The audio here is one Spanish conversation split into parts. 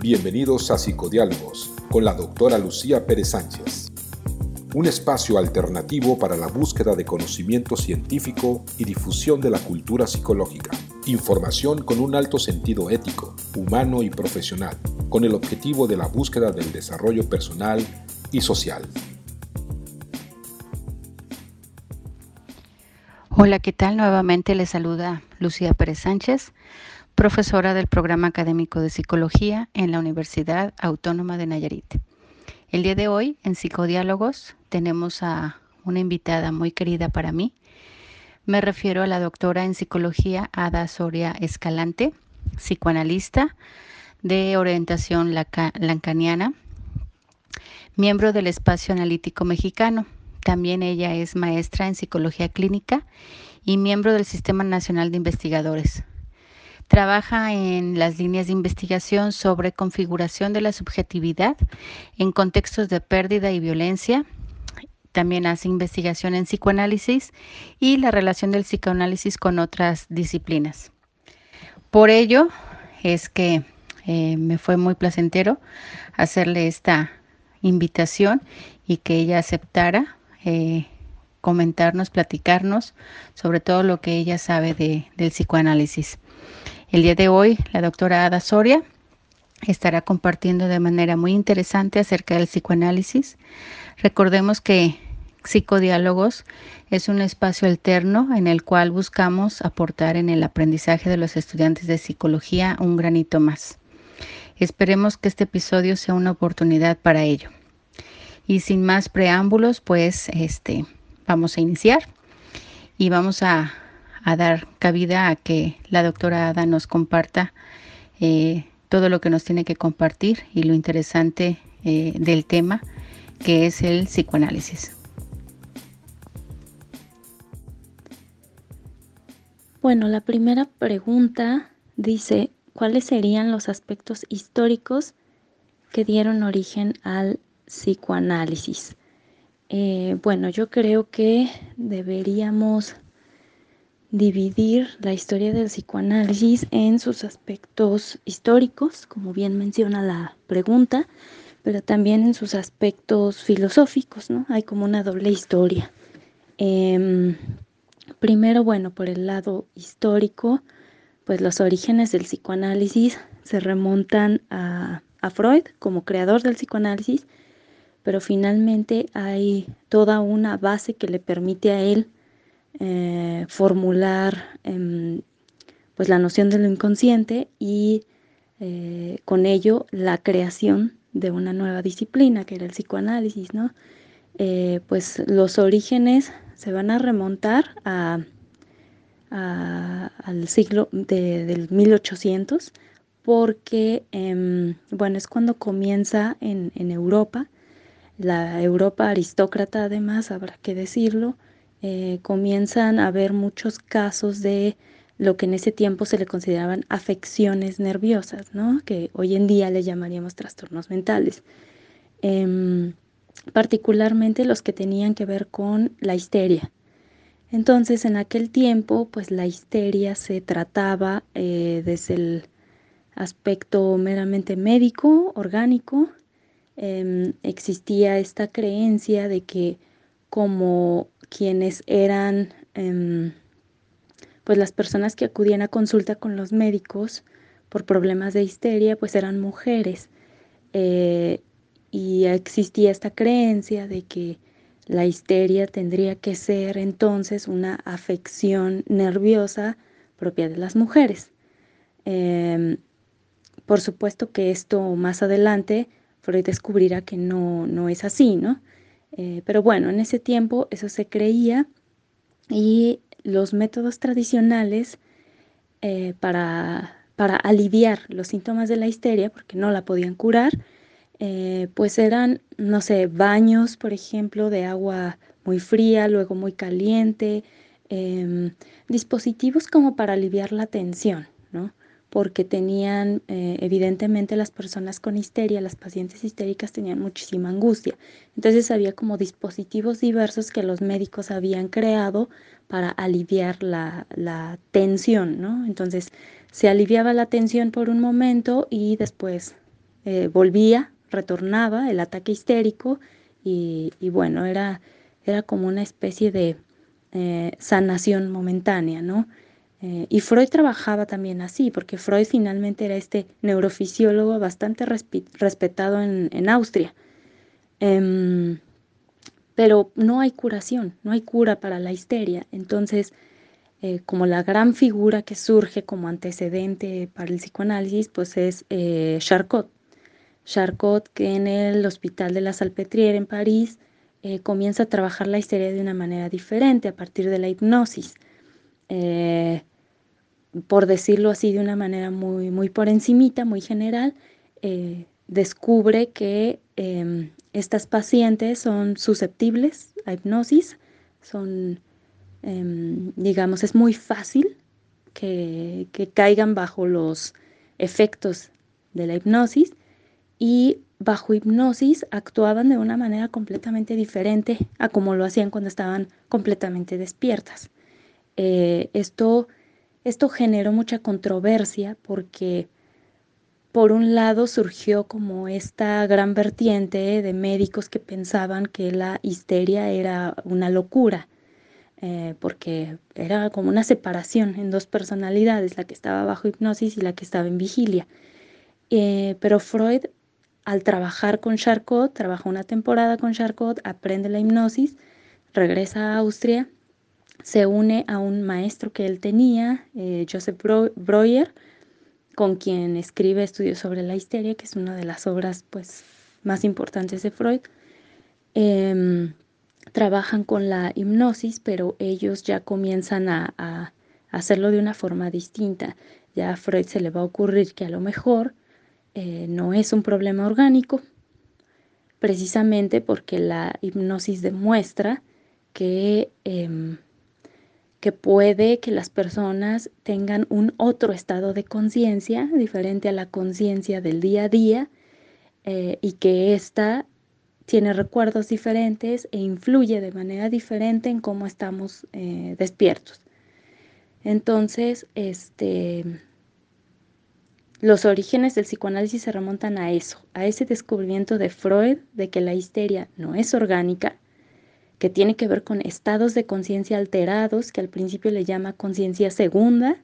Bienvenidos a Psicodiálogos con la doctora Lucía Pérez Sánchez. Un espacio alternativo para la búsqueda de conocimiento científico y difusión de la cultura psicológica. Información con un alto sentido ético, humano y profesional, con el objetivo de la búsqueda del desarrollo personal y social. Hola, ¿qué tal? Nuevamente les saluda Lucía Pérez Sánchez, profesora del programa académico de psicología en la Universidad Autónoma de Nayarit. El día de hoy, en Psicodiálogos, tenemos a una invitada muy querida para mí. Me refiero a la doctora en psicología Ada Soria Escalante, psicoanalista de orientación lancaniana, miembro del Espacio Analítico Mexicano también ella es maestra en psicología clínica y miembro del Sistema Nacional de Investigadores. Trabaja en las líneas de investigación sobre configuración de la subjetividad en contextos de pérdida y violencia. También hace investigación en psicoanálisis y la relación del psicoanálisis con otras disciplinas. Por ello es que eh, me fue muy placentero hacerle esta invitación y que ella aceptara eh, comentarnos, platicarnos sobre todo lo que ella sabe del psicoanálisis. El día de hoy, la doctora Ada Soria estará compartiendo de manera muy interesante acerca del psicoanálisis. Recordemos que Psicodiálogos es un espacio alterno en el cual buscamos aportar en el aprendizaje de los estudiantes de psicología un granito más. Esperemos que este episodio sea una oportunidad para ello. Y sin más preámbulos, pues este, vamos a iniciar y vamos a, dar cabida a que la doctora Ada nos comparta eh, todo lo que nos tiene que compartir y lo interesante eh, del tema que es el psicoanálisis. Bueno, la primera pregunta dice, ¿cuáles serían los aspectos históricos que dieron origen al psicoanálisis. Eh, bueno, yo creo que deberíamos dividir la historia del psicoanálisis en sus aspectos históricos, como bien menciona la pregunta, pero también en sus aspectos filosóficos, ¿no? Hay como una doble historia. Em, primero, bueno, por el lado histórico, pues los orígenes del psicoanálisis se remontan a, a Freud como creador del psicoanálisis pero finalmente hay toda una base que le permite a él eh, formular em, pues la noción de lo inconsciente y eh, con ello la creación de una nueva disciplina que era el psicoanálisis, ¿no? Eh, pues los orígenes se van a remontar a, al siglo del 1800 porque, em, bueno, es cuando comienza en, en Europa la Europa aristócrata, además, habrá que decirlo, eh, comienzan a haber muchos casos de lo que en ese tiempo se le consideraban afecciones nerviosas, ¿no? que hoy en día le llamaríamos trastornos mentales. Em, particularmente los que tenían que ver con la histeria. Entonces, en aquel tiempo, pues la histeria se trataba eh, desde el aspecto meramente médico, orgánico, Em, existía esta creencia de que como quienes eran em, pues las personas que acudían a consulta con los médicos por problemas de histeria pues eran mujeres eh, y existía esta creencia de que la histeria tendría que ser entonces una afección nerviosa propia de las mujeres. Em, por supuesto que esto más adelante Freud descubrirá que no, no es así, ¿no? Eh, pero bueno, en ese tiempo eso se creía y los métodos tradicionales eh, para, para, aliviar los síntomas de la histeria, porque no la podían curar, eh, pues eran, no sé, baños, por ejemplo, de agua muy fría, luego muy caliente, em, dispositivos como para aliviar la tensión, ¿no? Porque tenían, eh, evidentemente las personas con histeria, las pacientes histéricas tenían muchísima angustia. Entonces había como dispositivos diversos que los médicos habían creado para aliviar la, la tensión, ¿no? Entonces se aliviaba la tensión por un momento y después eh, volvía, retornaba el ataque histérico y, bueno, era, era como una especie de eh, sanación momentánea, ¿no? Eh, y Freud trabajaba también así, porque Freud finalmente era este neurofisiólogo bastante respetado en, Austria. Em, pero no hay curación, no hay cura para la histeria. Entonces, eh, como la gran figura que surge como antecedente para el psicoanálisis, pues es eh, Charcot. Charcot, que en el Hospital de la Salpêtrière en París comienza a trabajar la histeria de una manera diferente a partir de la hipnosis. Por decirlo así de una manera muy, muy por encimita, muy general, descubre que em, estas pacientes son susceptibles a hipnosis, son Em, digamos, es muy fácil que, caigan bajo los efectos de la hipnosis y bajo hipnosis actuaban de una manera completamente diferente a como lo hacían cuando estaban completamente despiertas. Eh, esto, esto generó mucha controversia porque por un lado surgió como esta gran vertiente de médicos que pensaban que la histeria era una locura eh, porque era como una separación en dos personalidades, la que estaba bajo hipnosis y la que estaba en vigilia. Eh, pero Freud, al trabajar con Charcot, trabajó una temporada con Charcot, aprende la hipnosis, regresa a Austria, se une a un maestro que él tenía, eh, Joseph Breuer, con quien escribe estudios sobre la histeria, que es una de las obras pues, más importantes de Freud. Em, trabajan con la hipnosis, pero ellos ya comienzan a, hacerlo de una forma distinta. Ya a Freud se le va a ocurrir que a lo mejor eh, no es un problema orgánico, precisamente porque la hipnosis demuestra que, em, que puede que las personas tengan un otro estado de conciencia diferente a la conciencia del día a día eh, y que ésta tiene recuerdos diferentes e influye de manera diferente en cómo estamos eh, despiertos. Entonces, este, los orígenes del psicoanálisis se remontan a eso, a ese descubrimiento de Freud de que la histeria no es orgánica, que tiene que ver con estados de conciencia alterados, que al principio le llama conciencia segunda,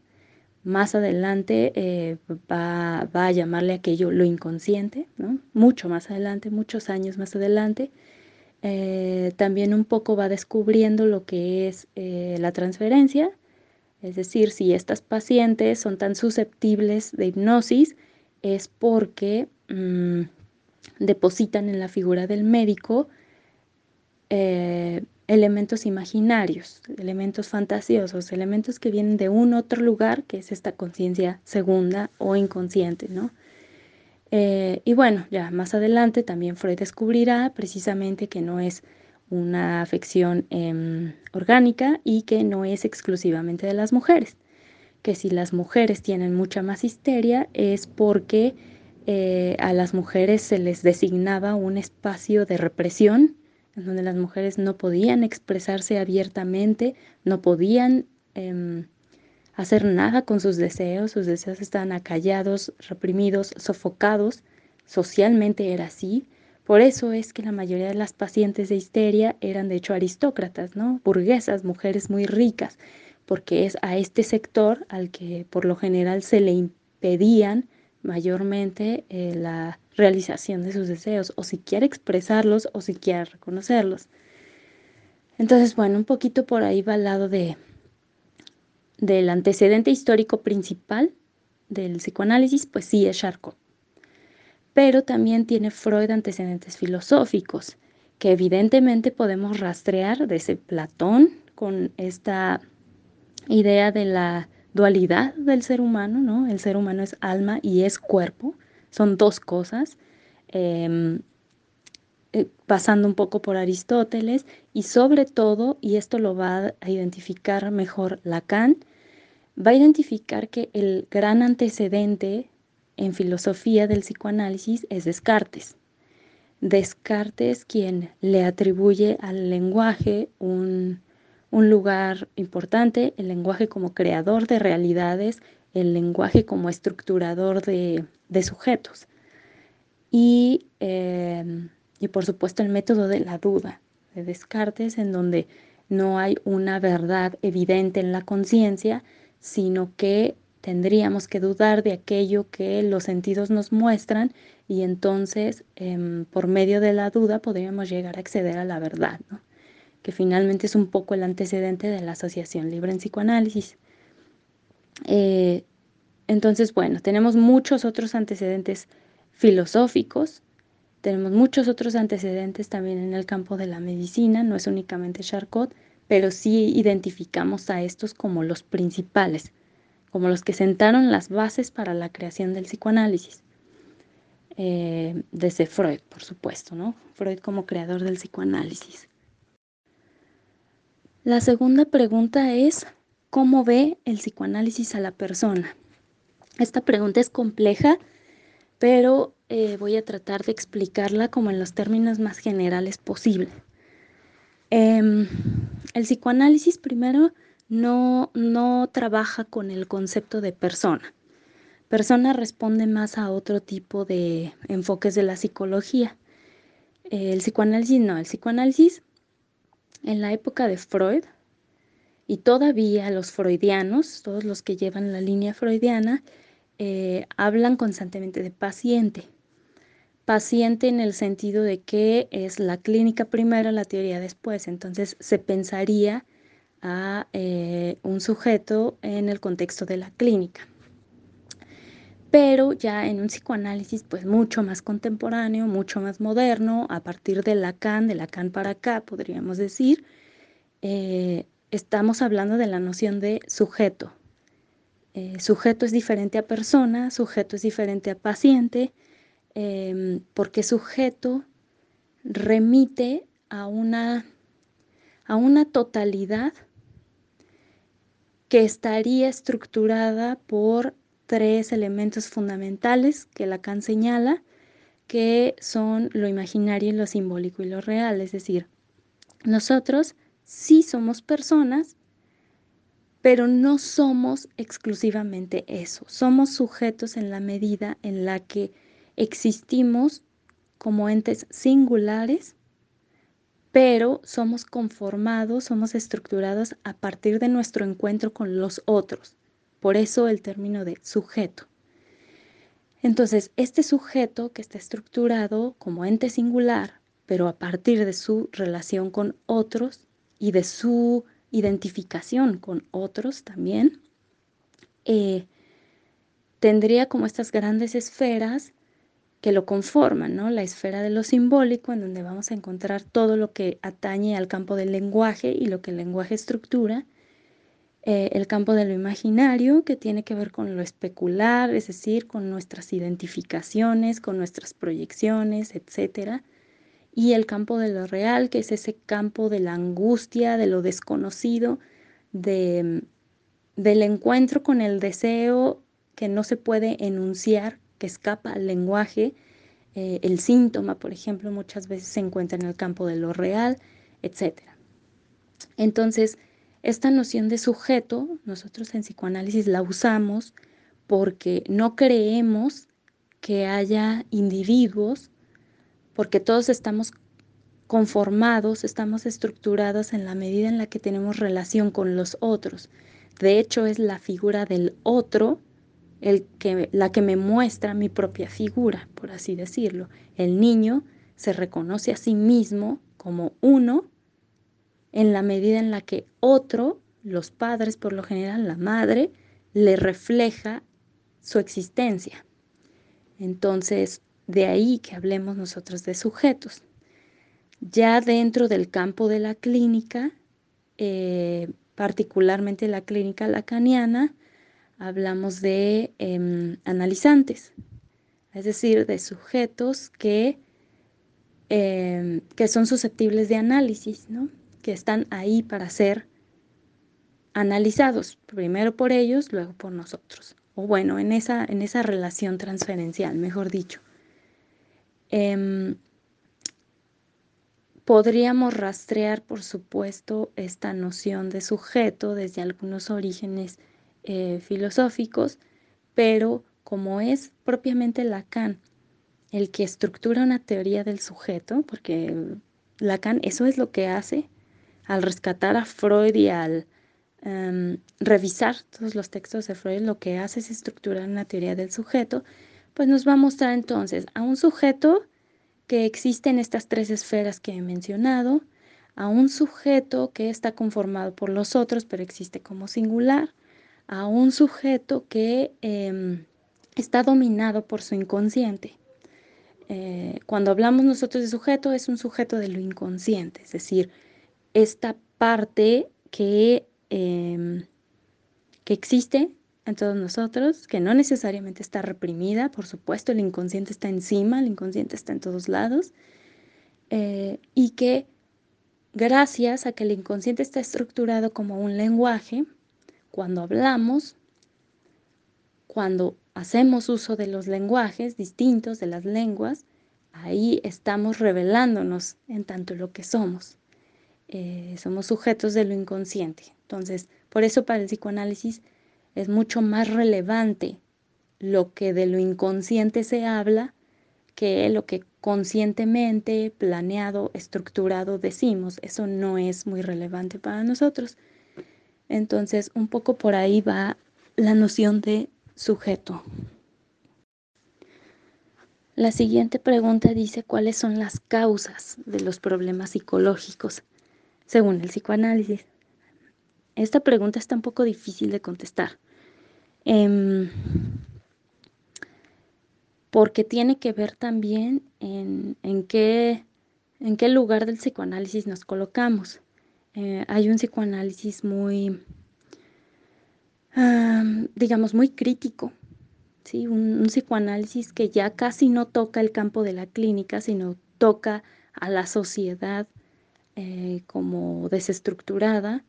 más adelante eh, va, a llamarle aquello lo inconsciente, ¿no? mucho más adelante, muchos años más adelante. Eh, también un poco va descubriendo lo que es eh, la transferencia, es decir, si estas pacientes son tan susceptibles de hipnosis, es porque mm, depositan en la figura del médico elementos imaginarios, elementos fantasiosos, elementos que vienen de un otro lugar, que es esta conciencia segunda o inconsciente, ¿no? Eh, y bueno, ya más adelante también Freud descubrirá precisamente que no es una afección em, orgánica y que no es exclusivamente de las mujeres, que si las mujeres tienen mucha más histeria es porque eh, a las mujeres se les designaba un espacio de represión en donde las mujeres no podían expresarse abiertamente, no podían em, hacer nada con sus deseos, sus deseos estaban acallados, reprimidos, sofocados, socialmente era así. Por eso es que la mayoría de las pacientes de histeria eran de hecho aristócratas, ¿no? Burguesas, mujeres muy ricas, porque es a este sector al que por lo general se le impedían mayormente eh, la realización de sus deseos, o si quiere expresarlos o si quiere reconocerlos. Entonces, bueno, un poquito por ahí va al lado de, del antecedente histórico principal del psicoanálisis, pues sí es Charcot. Pero también tiene Freud antecedentes filosóficos, que evidentemente podemos rastrear desde Platón con esta idea de la dualidad del ser humano, ¿no? El ser humano es alma y es cuerpo, son dos cosas, em, eh, pasando un poco por Aristóteles y sobre todo, y esto lo va a identificar mejor Lacan, va a identificar que el gran antecedente en filosofía del psicoanálisis es Descartes. Descartes quien le atribuye al lenguaje un, un lugar importante, el lenguaje como creador de realidades, el lenguaje como estructurador de, de sujetos. y, em, y por supuesto el método de la duda de Descartes, en donde no hay una verdad evidente en la conciencia, sino que tendríamos que dudar de aquello que los sentidos nos muestran y entonces em, por medio de la duda podríamos llegar a acceder a la verdad, que finalmente es un poco el antecedente de la asociación libre en psicoanálisis. Eh, entonces, bueno, tenemos muchos otros antecedentes filosóficos, tenemos muchos otros antecedentes también en el campo de la medicina, no es únicamente Charcot, pero sí identificamos a estos como los principales, como los que sentaron las bases para la creación del psicoanálisis. Eh, desde Freud, por supuesto, ¿no? Freud como creador del psicoanálisis. La segunda pregunta es, ¿cómo ve el psicoanálisis a la persona? Esta pregunta es compleja, pero eh, voy a tratar de explicarla como en los términos más generales posible. Em, el psicoanálisis primero no, no trabaja con el concepto de persona. Persona responde más a otro tipo de enfoques de la psicología. El psicoanálisis no, el psicoanálisis en la época de Freud y todavía los freudianos, todos los que llevan la línea freudiana, eh, hablan constantemente de paciente. Paciente en el sentido de que es la clínica primero, la teoría después. Entonces se pensaría a eh, un sujeto en el contexto de la clínica. Pero ya en un psicoanálisis pues mucho más contemporáneo, mucho más moderno, a partir de Lacan, de Lacan para acá podríamos decir, eh, estamos hablando de la noción de sujeto, eh, sujeto es diferente a persona, sujeto es diferente a paciente, em, porque sujeto remite a una, a una totalidad que estaría estructurada por tres elementos fundamentales que Lacan señala, que son lo imaginario, lo simbólico y lo real. Es decir, nosotros sí somos personas, pero no somos exclusivamente eso. Somos sujetos en la medida en la que existimos como entes singulares, pero somos conformados, somos estructurados a partir de nuestro encuentro con los otros. Por eso el término de sujeto. Entonces, este sujeto que está estructurado como ente singular, pero a partir de su relación con otros y de su identificación con otros también, eh, tendría como estas grandes esferas que lo conforman, ¿no? La esfera de lo simbólico, en donde vamos a encontrar todo lo que atañe al campo del lenguaje y lo que el lenguaje estructura, eh, el campo de lo imaginario, que tiene que ver con lo especular, es decir, con nuestras identificaciones, con nuestras proyecciones, etcétera, y el campo de lo real, que es ese campo de la angustia, de lo desconocido, de, del encuentro con el deseo que no se puede enunciar, que escapa al lenguaje. Eh, el síntoma, por ejemplo, muchas veces se encuentra en el campo de lo real, etc. Entonces, esta noción de sujeto, nosotros en psicoanálisis la usamos porque no creemos que haya individuos porque todos estamos conformados, estamos estructurados en la medida en la que tenemos relación con los otros. De hecho, es la figura del otro la que me muestra mi propia figura, por así decirlo. El niño se reconoce a sí mismo como uno en la medida en la que otro, los padres por lo general, la madre, le refleja su existencia. Entonces, de ahí que hablemos nosotros de sujetos. Ya dentro del campo de la clínica, eh, particularmente la clínica lacaniana, hablamos de em, analizantes, es decir, de sujetos que, em, que son susceptibles de análisis, ¿no? que están ahí para ser analizados, primero por ellos, luego por nosotros. O bueno, en esa, en esa relación transferencial, mejor dicho. Em, podríamos rastrear, por supuesto, esta noción de sujeto desde algunos orígenes eh, filosóficos, pero como es propiamente Lacan el que estructura una teoría del sujeto, porque Lacan eso es lo que hace al rescatar a Freud y al em, revisar todos los textos de Freud, lo que hace es estructurar una teoría del sujeto, pues nos va a mostrar entonces a un sujeto que existe en estas tres esferas que he mencionado, a un sujeto que está conformado por los otros, pero existe como singular, a un sujeto que em, está dominado por su inconsciente. Eh, cuando hablamos nosotros de sujeto, es un sujeto de lo inconsciente, es decir, esta parte que, em, que existe en todos nosotros, que no necesariamente está reprimida, por supuesto, el inconsciente está encima, el inconsciente está en todos lados, eh, y que gracias a que el inconsciente está estructurado como un lenguaje, cuando hablamos, cuando hacemos uso de los lenguajes distintos, de las lenguas, ahí estamos revelándonos en tanto lo que somos. Eh, somos sujetos de lo inconsciente. Entonces, por eso para el psicoanálisis es mucho más relevante lo que de lo inconsciente se habla que lo que conscientemente, planeado, estructurado decimos. Eso no es muy relevante para nosotros. Entonces, un poco por ahí va la noción de sujeto. La siguiente pregunta dice cuáles son las causas de los problemas psicológicos según el psicoanálisis. Esta pregunta está un poco difícil de contestar. Em, porque tiene que ver también en, qué, en qué lugar del psicoanálisis nos colocamos. Eh, hay un psicoanálisis muy, digamos, muy crítico, ¿sí? Un, psicoanálisis que ya casi no toca el campo de la clínica, sino toca a la sociedad eh, como desestructurada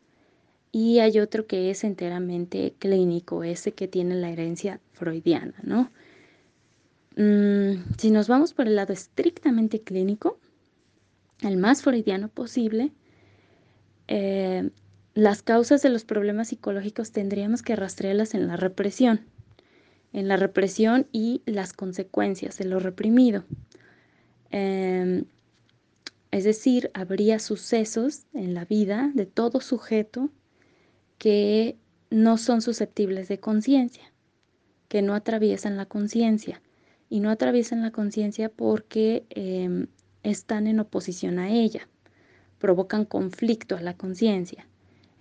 y hay otro que es enteramente clínico, ese que tiene la herencia freudiana, ¿no? Mm, si nos vamos por el lado estrictamente clínico, el más freudiano posible, eh, las causas de los problemas psicológicos tendríamos que rastrearlas en la represión, en la represión y las consecuencias de lo reprimido. Em, es decir, habría sucesos en la vida de todo sujeto que no son susceptibles de conciencia, que no atraviesan la conciencia y no atraviesan la conciencia porque em, están en oposición a ella, provocan conflicto a la conciencia.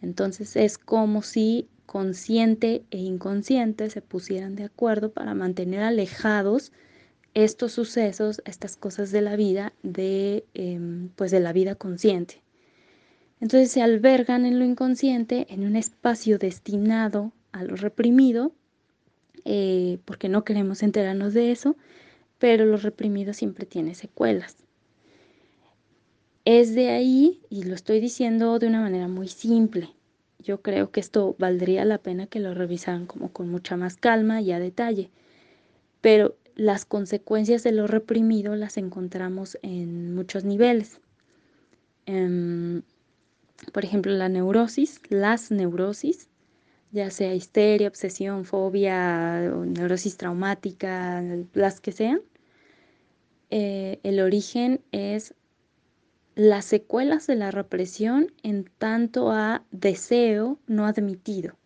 Entonces es como si consciente e inconsciente se pusieran de acuerdo para mantener alejados estos sucesos, estas cosas de la vida, de, em, pues de la vida consciente. Entonces se albergan en lo inconsciente, en un espacio destinado a lo reprimido, eh, porque no queremos enterarnos de eso, pero lo reprimido siempre tiene secuelas. Es de ahí, y lo estoy diciendo de una manera muy simple, yo creo que esto valdría la pena que lo revisaran como con mucha más calma y a detalle, pero las consecuencias de lo reprimido las encontramos en muchos niveles. Em, por ejemplo, la neurosis, las neurosis, ya sea histeria, obsesión, fobia, neurosis traumática, las que sean, eh, el origen es las secuelas de la represión en tanto a deseo no admitido,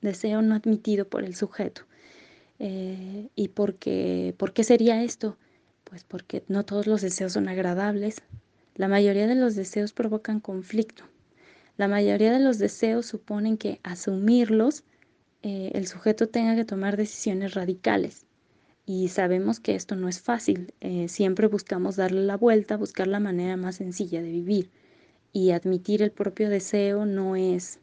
deseo no admitido por el sujeto. Eh, ¿Y por por qué sería esto? Pues porque no todos los deseos son agradables. La mayoría de los deseos provocan conflicto. La mayoría de los deseos suponen que asumirlos eh, el sujeto tenga que tomar decisiones radicales. Y sabemos que esto no es fácil. Eh, siempre buscamos darle la vuelta, buscar la manera más sencilla de vivir. Y admitir el propio deseo no es,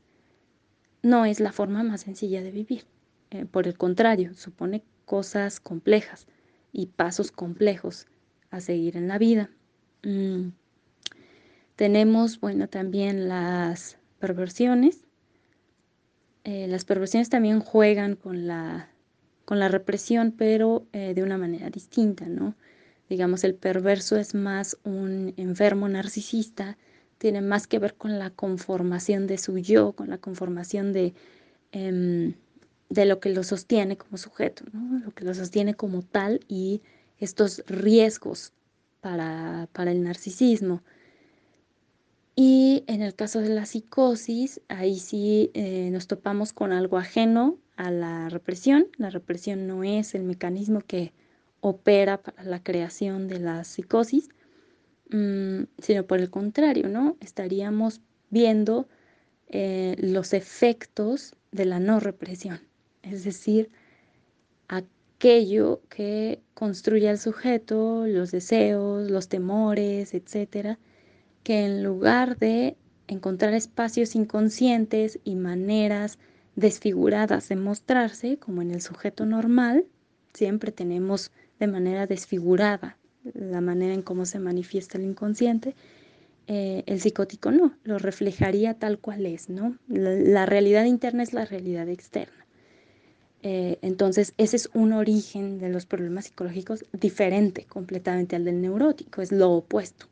no es la forma más sencilla de vivir. Eh, por el contrario, supone cosas complejas y pasos complejos a seguir en la vida. Mm. Tenemos, bueno, también las perversiones. Eh, las perversiones también juegan con la, con la represión, pero eh, de una manera distinta, ¿no? Digamos, el perverso es más un enfermo narcisista, tiene más que ver con la conformación de su yo, con la conformación de... Em, de lo que lo sostiene como sujeto, lo que lo sostiene como tal y estos riesgos para, el narcisismo. Y en el caso de la psicosis, ahí sí eh, nos topamos con algo ajeno a la represión. La represión no es el mecanismo que opera para la creación de la psicosis, mm, sino por el contrario, ¿no? Estaríamos viendo eh, los efectos de la no represión, es decir, aquello que construye al sujeto, los deseos, los temores, etcétera, que en lugar de encontrar espacios inconscientes y maneras desfiguradas de mostrarse, como en el sujeto normal, siempre tenemos de manera desfigurada la manera en cómo se manifiesta el inconsciente, eh, el psicótico no, lo reflejaría tal cual es, ¿no? la realidad interna es la realidad externa. Eh, entonces, ese es un origen de los problemas psicológicos diferente completamente al del neurótico, es lo opuesto.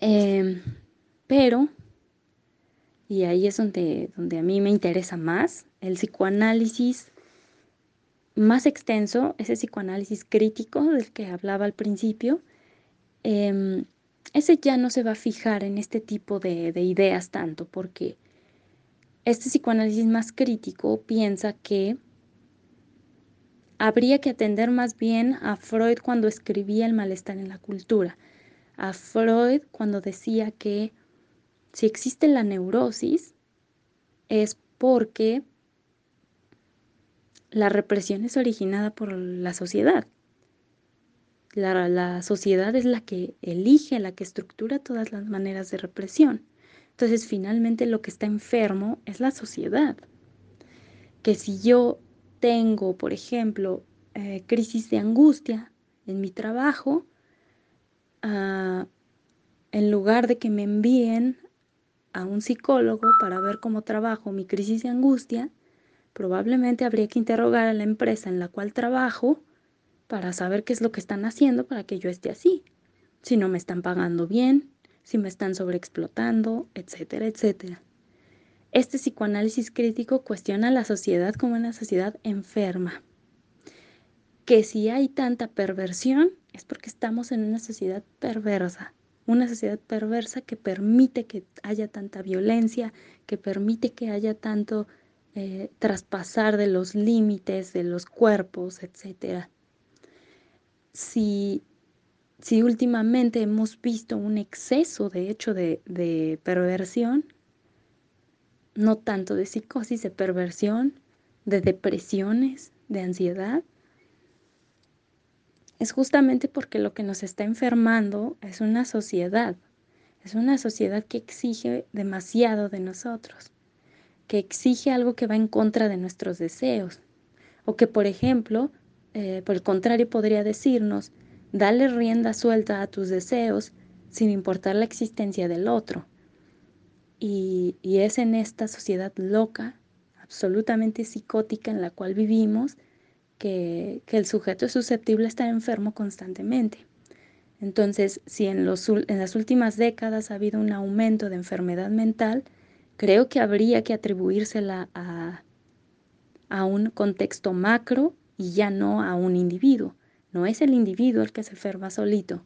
Em, pero, y ahí es donde, donde a mí me interesa más, el psicoanálisis más extenso, ese psicoanálisis crítico del que hablaba al principio, em, ese ya no se va a fijar en este tipo de, de ideas tanto, porque este psicoanálisis más crítico piensa que habría que atender más bien a Freud cuando escribía el malestar en la cultura, a Freud cuando decía que si existe la neurosis es porque la represión es originada por la sociedad. La, la, sociedad es la que elige, la que estructura todas las maneras de represión. Entonces, finalmente lo que está enfermo es la sociedad. Que si yo tengo, por ejemplo, eh, crisis de angustia en mi trabajo, en lugar de que me envíen a un psicólogo para ver cómo trabajo mi crisis de angustia, probablemente habría que interrogar a la empresa en la cual trabajo para saber qué es lo que están haciendo para que yo esté así. Si no me están pagando bien, si me están sobreexplotando, etcétera, etcétera. Este psicoanálisis crítico cuestiona a la sociedad como una sociedad enferma, que si hay tanta perversión es porque estamos en una sociedad perversa, una sociedad perversa que permite que haya tanta violencia, que permite que haya tanto eh, traspasar de los límites de los cuerpos, etcétera. Si si últimamente hemos visto un exceso, de hecho, de, perversión, no tanto de psicosis, de perversión, de depresiones, de ansiedad, es justamente porque lo que nos está enfermando es una sociedad, es una sociedad que exige demasiado de nosotros, que exige algo que va en contra de nuestros deseos, o que, por ejemplo, eh, por el contrario, podría decirnos, Dale rienda suelta a tus deseos sin importar la existencia del otro. Y, es en esta sociedad loca, absolutamente psicótica en la cual vivimos, que, el sujeto es susceptible a estar enfermo constantemente. Entonces, si en, las últimas décadas ha habido un aumento de enfermedad mental, creo que habría que atribuírsela a, a un contexto macro y ya no a un individuo. No es el individuo el que se enferma solito.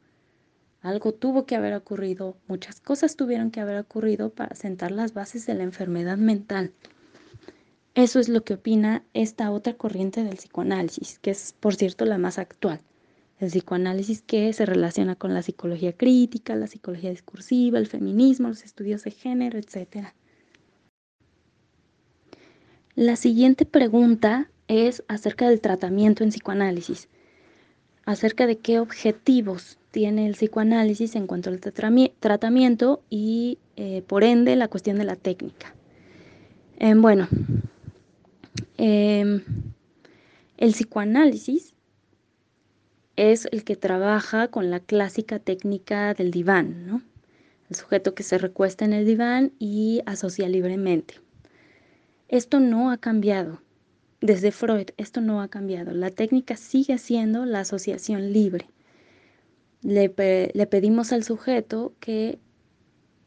Algo tuvo que haber ocurrido, muchas cosas tuvieron que haber ocurrido para sentar las bases de la enfermedad mental. Eso es lo que opina esta otra corriente del psicoanálisis, que es, por cierto, la más actual. El psicoanálisis que se relaciona con la psicología crítica, la psicología discursiva, el feminismo, los estudios de género, etc. La siguiente pregunta es acerca del tratamiento en psicoanálisis acerca de qué objetivos tiene el psicoanálisis en cuanto al tratamiento y eh, por ende la cuestión de la técnica. Em, bueno, em, el psicoanálisis es el que trabaja con la clásica técnica del diván, ¿no? El sujeto que se recuesta en el diván y asocia libremente. Esto no ha cambiado desde Freud esto no ha cambiado. La técnica sigue siendo la asociación libre. Le, pedimos al sujeto que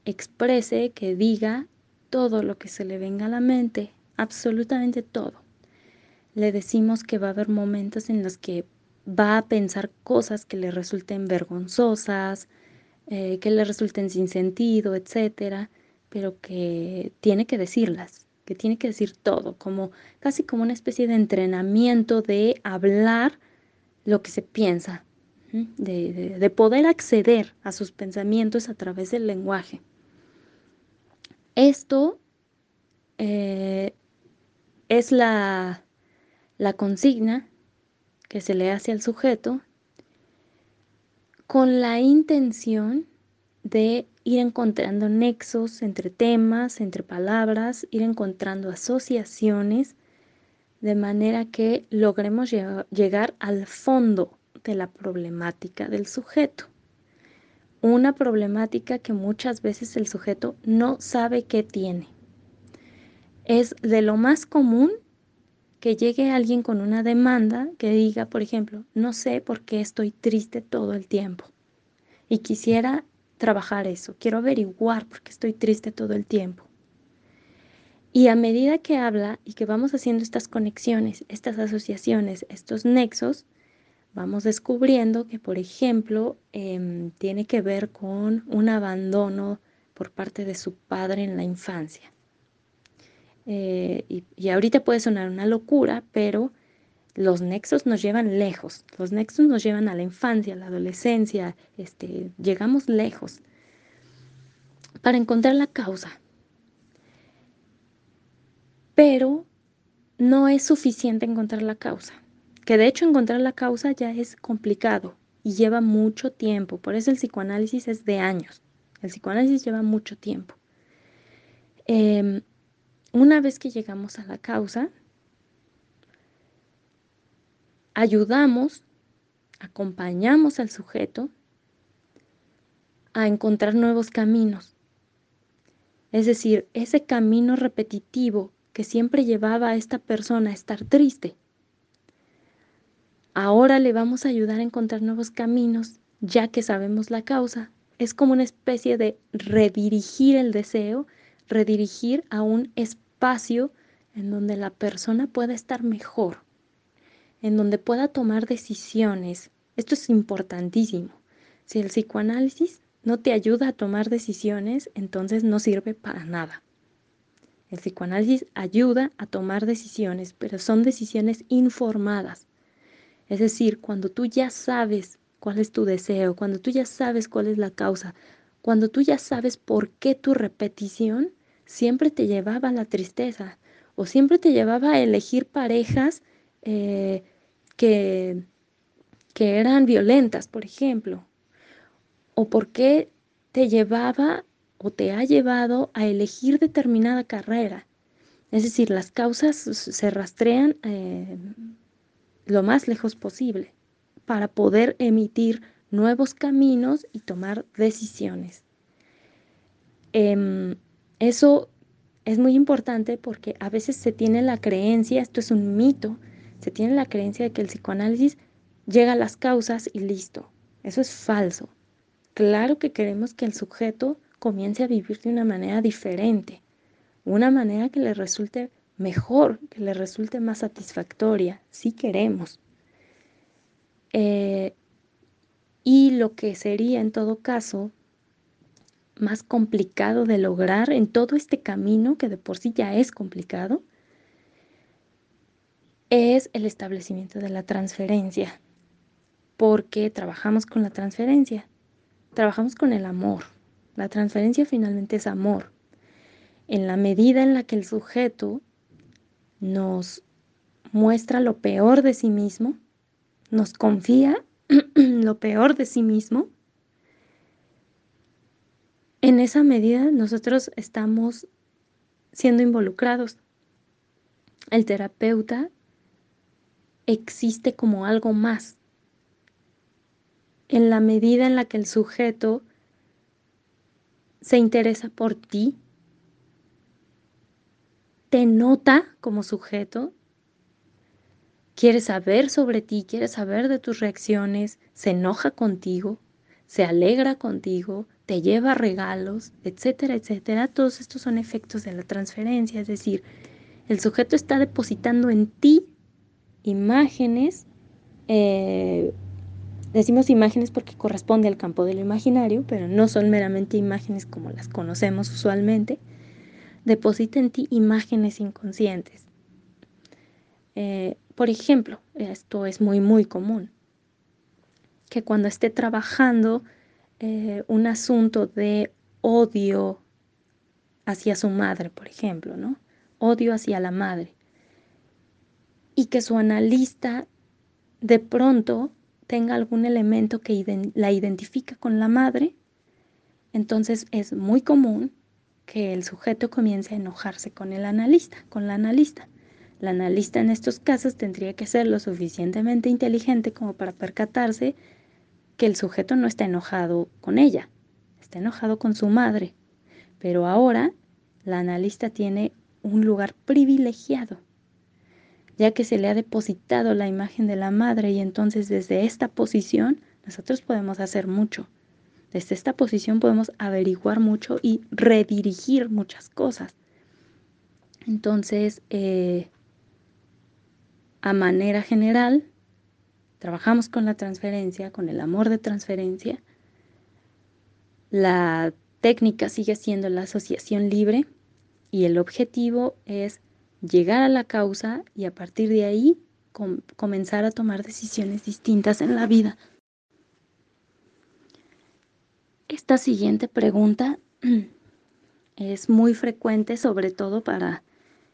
exprese, que diga todo lo que se le venga a la mente, absolutamente todo. Le decimos que va a haber momentos en los que va a pensar cosas que le resulten vergonzosas, eh, que le resulten sin sentido, etcétera, pero que tiene que decirlas, que tiene que decir todo, como casi como una especie de entrenamiento de hablar lo que se piensa, de, poder acceder a sus pensamientos a través del lenguaje. Esto eh, es la, la consigna que se le hace al sujeto con la intención de ir encontrando nexos entre temas, entre palabras, ir encontrando asociaciones, de manera que logremos llegar al fondo de la problemática del sujeto. Una problemática que muchas veces el sujeto no sabe que tiene. Es de lo más común que llegue alguien con una demanda que diga, por ejemplo, no sé por qué estoy triste todo el tiempo y quisiera trabajar eso, quiero averiguar por qué estoy triste todo el tiempo. Y a medida que habla y que vamos haciendo estas conexiones, estas asociaciones, estos nexos, vamos descubriendo que, por ejemplo, em, tiene que ver con un abandono por parte de su padre en la infancia. Eh, y, ahorita puede sonar una locura, pero los nexos nos llevan lejos. Los nexos nos llevan a la infancia, a la adolescencia, este, llegamos lejos para encontrar la causa. Pero no es suficiente encontrar la causa, que de hecho encontrar la causa ya es complicado y lleva mucho tiempo. Por eso el psicoanálisis es de años. El psicoanálisis lleva mucho tiempo. Em, una vez que llegamos a la causa, ayudamos, acompañamos al sujeto a encontrar nuevos caminos. Es decir, ese camino repetitivo que siempre llevaba a esta persona a estar triste. Ahora le vamos a ayudar a encontrar nuevos caminos, ya que sabemos la causa. Es como una especie de redirigir el deseo, redirigir a un espacio espacio en donde la persona pueda estar mejor, en donde pueda tomar decisiones. Esto es importantísimo. Si el psicoanálisis no te ayuda a tomar decisiones, entonces no sirve para nada. El psicoanálisis ayuda a tomar decisiones, pero son decisiones informadas. Es decir, cuando tú ya sabes cuál es tu deseo, cuando tú ya sabes cuál es la causa, cuando tú ya sabes por qué tu repetición, siempre te llevaba a la tristeza o siempre te llevaba a elegir parejas eh, que, que eran violentas, por ejemplo, o por qué te llevaba o te ha llevado a elegir determinada carrera. Es decir, las causas se rastrean eh, lo más lejos posible para poder emitir nuevos caminos y tomar decisiones. Em, eso es muy importante porque a veces se tiene la creencia, esto es un mito, se tiene la creencia de que el psicoanálisis llega a las causas y listo. Eso es falso. Claro que queremos que el sujeto comience a vivir de una manera diferente, una manera que le resulte mejor, que le resulte más satisfactoria, si queremos. Eh, y lo que sería en todo caso más complicado de lograr en todo este camino, que de por sí ya es complicado, es el establecimiento de la transferencia, porque trabajamos con la transferencia, trabajamos con el amor. La transferencia finalmente es amor. En la medida en la que el sujeto nos muestra lo peor de sí mismo, nos confía lo peor de sí mismo, en esa medida nosotros estamos siendo involucrados. El terapeuta existe como algo más. En la medida en la que el sujeto se interesa por ti, te nota como sujeto, quiere saber sobre ti, quiere saber de tus reacciones, se enoja contigo, se alegra contigo, te lleva regalos, etcétera, etcétera. Todos estos son efectos de la transferencia, es decir, el sujeto está depositando en ti imágenes eh, decimos imágenes porque corresponde al campo de lo imaginario, pero no son meramente imágenes como las conocemos usualmente, deposita en ti imágenes inconscientes. Eh, por ejemplo, esto es muy, muy común, que cuando esté trabajando eh, un asunto de odio hacia su madre, por ejemplo, ¿no? Odio hacia la madre. Y que su analista de pronto tenga algún elemento que la identifica con la madre, entonces es muy común que el sujeto comience a enojarse con el analista, con la analista. La analista en estos casos tendría que ser lo suficientemente inteligente como para percatarse que el sujeto no está enojado con ella, está enojado con su madre. Pero ahora la analista tiene un lugar privilegiado, ya que se le ha depositado la imagen de la madre y entonces desde esta posición nosotros podemos hacer mucho. Desde esta posición podemos averiguar mucho y redirigir muchas cosas. Entonces, eh, a manera general, trabajamos con la transferencia, con el amor de transferencia. La técnica sigue siendo la asociación libre y el objetivo es llegar a la causa y a partir de ahí comenzar a tomar decisiones distintas en la vida. Esta siguiente pregunta es muy frecuente, sobre todo para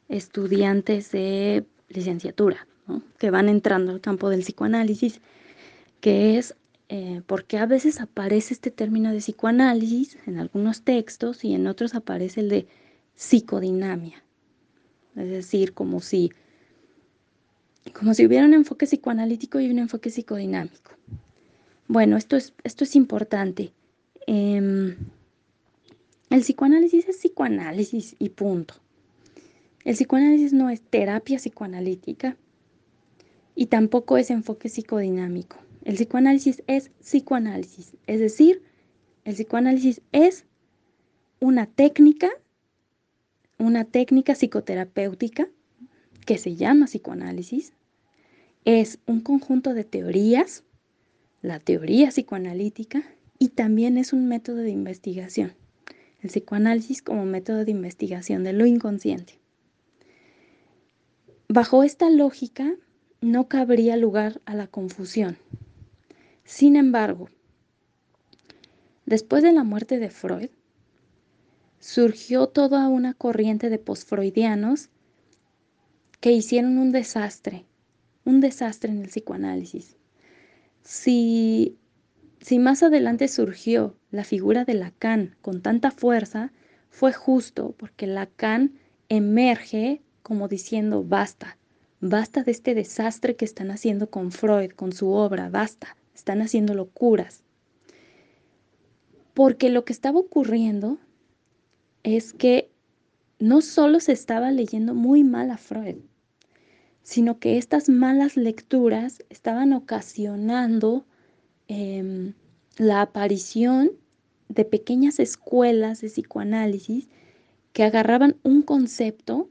estudiantes de licenciatura, que van entrando al campo del psicoanálisis, que es eh, porque a veces aparece este término de psicoanálisis en algunos textos y en otros aparece el de psicodinamia. Es decir, como si, como si hubiera un enfoque psicoanalítico y un enfoque psicodinámico. Bueno, esto es, esto es importante. Em, el psicoanálisis es psicoanálisis y punto. El psicoanálisis no es terapia psicoanalítica y tampoco es enfoque psicodinámico. El psicoanálisis es psicoanálisis, es decir, el psicoanálisis es una técnica, una técnica psicoterapéutica que se llama psicoanálisis, es un conjunto de teorías, la teoría psicoanalítica, y también es un método de investigación. El psicoanálisis como método de investigación de lo inconsciente. Bajo esta lógica no cabría lugar a la confusión. Sin embargo, después de la muerte de Freud, surgió toda una corriente de posfreudianos que hicieron un desastre, un desastre en el psicoanálisis. Si si más adelante surgió la figura de Lacan con tanta fuerza, fue justo porque Lacan emerge como diciendo, basta, basta de este desastre que están haciendo con Freud, con su obra, basta, están haciendo locuras. Porque lo que estaba ocurriendo es que no solo se estaba leyendo muy mal a Freud, sino que estas malas lecturas estaban ocasionando Em, la aparición de pequeñas escuelas de psicoanálisis que agarraban un concepto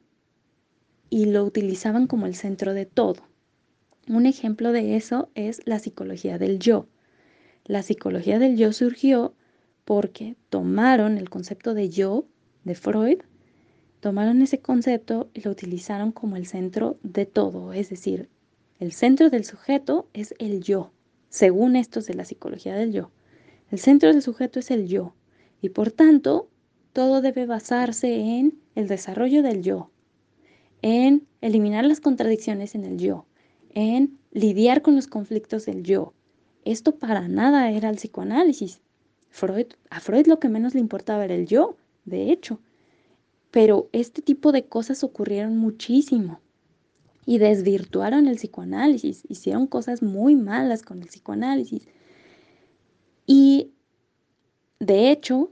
y lo utilizaban como el centro de todo. Un ejemplo de eso es la psicología del yo. La psicología del yo surgió porque tomaron el concepto de yo de Freud, tomaron ese concepto y lo utilizaron como el centro de todo, es decir, el centro del sujeto es el yo según estos de la psicología del yo. El centro del sujeto es el yo y por tanto todo debe basarse en el desarrollo del yo, en eliminar las contradicciones en el yo, en lidiar con los conflictos del yo. Esto para nada era el psicoanálisis. Freud, a Freud lo que menos le importaba era el yo, de hecho. Pero este tipo de cosas ocurrieron muchísimo y desvirtuaron el psicoanálisis, hicieron cosas muy malas con el psicoanálisis. Y de hecho,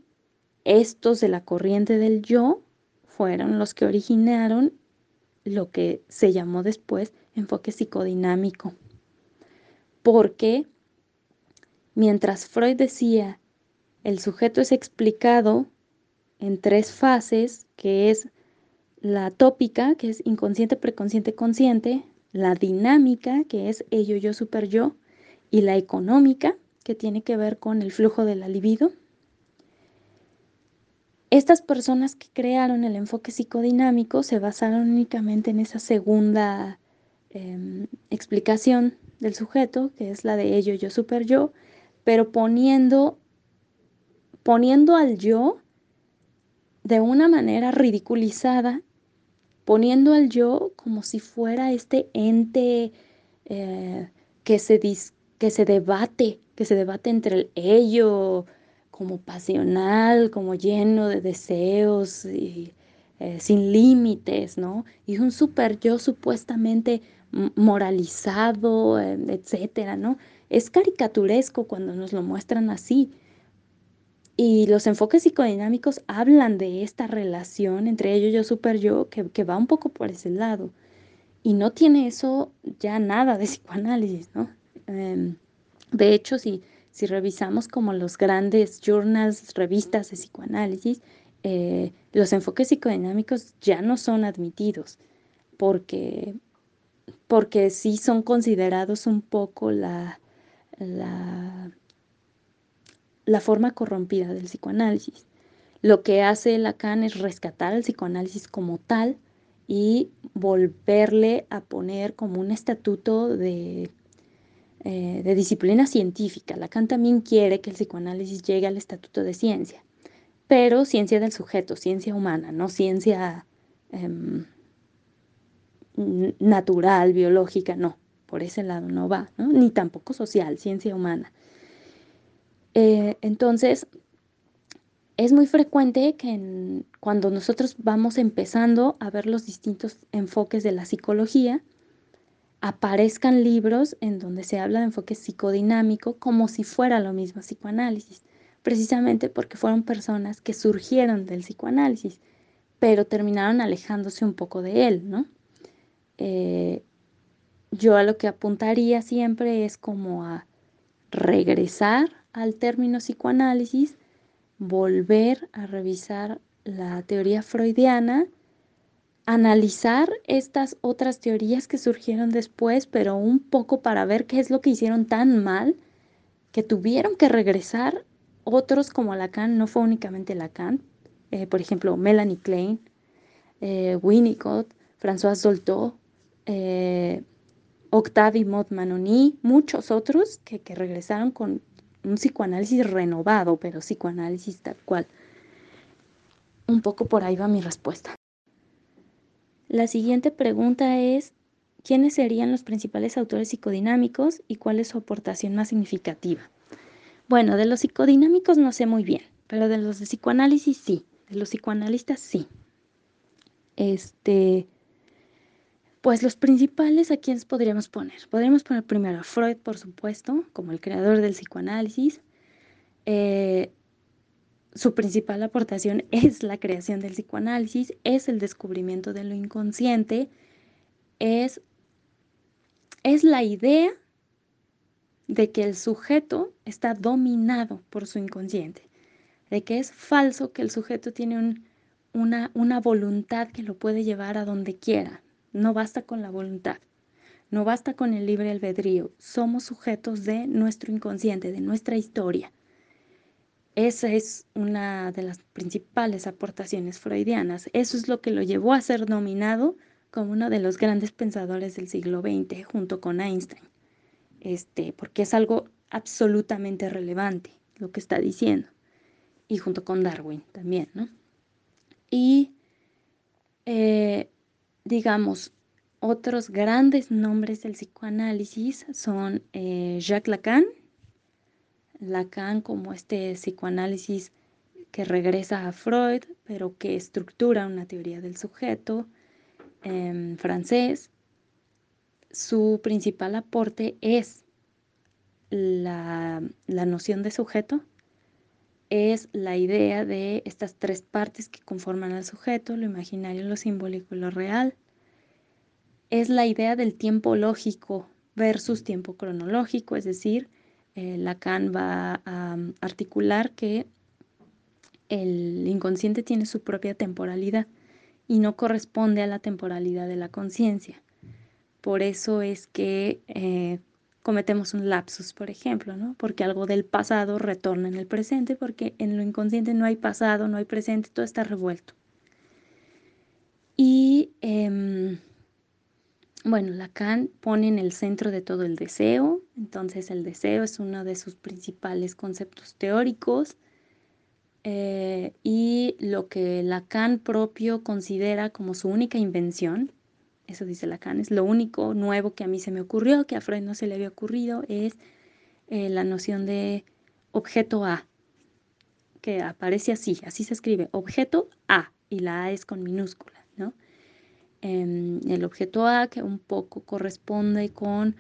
estos de la corriente del yo fueron los que originaron lo que se llamó después enfoque psicodinámico. Porque mientras Freud decía, el sujeto es explicado en tres fases, que es la tópica, que es inconsciente, preconsciente, consciente, la dinámica, que es ello, yo, super yo, y la económica, que tiene que ver con el flujo de la libido. Estas personas que crearon el enfoque psicodinámico se basaron únicamente en esa segunda em, explicación del sujeto, que es la de ello, yo, super yo, pero poniendo, poniendo al yo de una manera ridiculizada, poniendo al yo como si fuera este ente eh, que, se que se debate, que se debate entre el ello, como pasional, como lleno de deseos y eh, sin límites, ¿no? Y un super yo supuestamente moralizado, eh, etcétera, ¿no? Es caricaturesco cuando nos lo muestran así. Y los enfoques psicodinámicos hablan de esta relación entre ello, yo, super yo, que, va un poco por ese lado. Y no tiene eso ya nada de psicoanálisis, ¿no? Em, de hecho, si, si revisamos como los grandes journals, revistas de psicoanálisis, eh, los enfoques psicodinámicos ya no son admitidos porque, porque sí son considerados un poco la, la, la forma corrompida del psicoanálisis. Lo que hace Lacan es rescatar el psicoanálisis como tal y volverle a poner como un estatuto de, eh, de disciplina científica. Lacan también quiere que el psicoanálisis llegue al estatuto de ciencia, pero ciencia del sujeto, ciencia humana, no ciencia em, natural, biológica, no por ese lado no va, ni tampoco social, ciencia humana. Eh, entonces, es muy frecuente que cuando nosotros vamos empezando a ver los distintos enfoques de la psicología, aparezcan libros en donde se habla de enfoque psicodinámico como si fuera lo mismo psicoanálisis, precisamente porque fueron personas que surgieron del psicoanálisis, pero terminaron alejándose un poco de él, ¿no? Eh, yo a lo que apuntaría siempre es como a regresar al término psicoanálisis, volver a revisar la teoría freudiana, analizar estas otras teorías que surgieron después, pero un poco para ver qué es lo que hicieron tan mal que tuvieron que regresar otros como Lacan, no fue únicamente Lacan, eh, por ejemplo, Melanie Klein, eh, Winnicott, François Dolto, eh, Octavie Manoni, muchos otros que, que regresaron con un psicoanálisis renovado, pero psicoanálisis tal cual. Un poco por ahí va mi respuesta. La siguiente pregunta es, ¿quiénes serían los principales autores psicodinámicos y cuál es su aportación más significativa? Bueno, de los psicodinámicos no sé muy bien, pero de los de psicoanálisis sí, de los psicoanalistas sí. Este, pues los principales, ¿a quiénes podríamos poner? Podríamos poner primero a Freud, por supuesto, como el creador del psicoanálisis. Eh, su principal aportación es la creación del psicoanálisis, es el descubrimiento de lo inconsciente, es, es la idea de que el sujeto está dominado por su inconsciente, de que es falso que el sujeto tiene una, una voluntad que lo puede llevar a donde quiera, no basta con la voluntad, no basta con el libre albedrío. Somos sujetos de nuestro inconsciente, de nuestra historia. Esa es una de las principales aportaciones freudianas. Eso es lo que lo llevó a ser nominado como uno de los grandes pensadores del siglo XX junto con Einstein. Este, porque es algo absolutamente relevante lo que está diciendo. Y junto con Darwin también, ¿no? Y eh, digamos, otros grandes nombres del psicoanálisis son eh, Jacques Lacan, Lacan como este psicoanálisis que regresa a Freud, pero que estructura una teoría del sujeto, en francés. Su principal aporte es la, la noción de sujeto, es la idea de estas tres partes que conforman al sujeto, lo imaginario, lo simbólico y lo real. Es la idea del tiempo lógico versus tiempo cronológico, es decir, eh, Lacan va a um, articular que el inconsciente tiene su propia temporalidad y no corresponde a la temporalidad de la conciencia. Por eso es que eh, cometemos un lapsus, por ejemplo, ¿no? Porque algo del pasado retorna en el presente, porque en lo inconsciente no hay pasado, no hay presente, todo está revuelto. Y em, bueno, Lacan pone en el centro de todo el deseo, entonces el deseo es uno de sus principales conceptos teóricos. Eh, y lo que Lacan propio considera como su única invención, eso dice Lacan, es lo único nuevo que a mí se me ocurrió, que a Freud no se le había ocurrido, es eh, la noción de objeto A, que aparece así, así se escribe, objeto A, y la A es con minúscula, Em, el objeto A que un poco corresponde con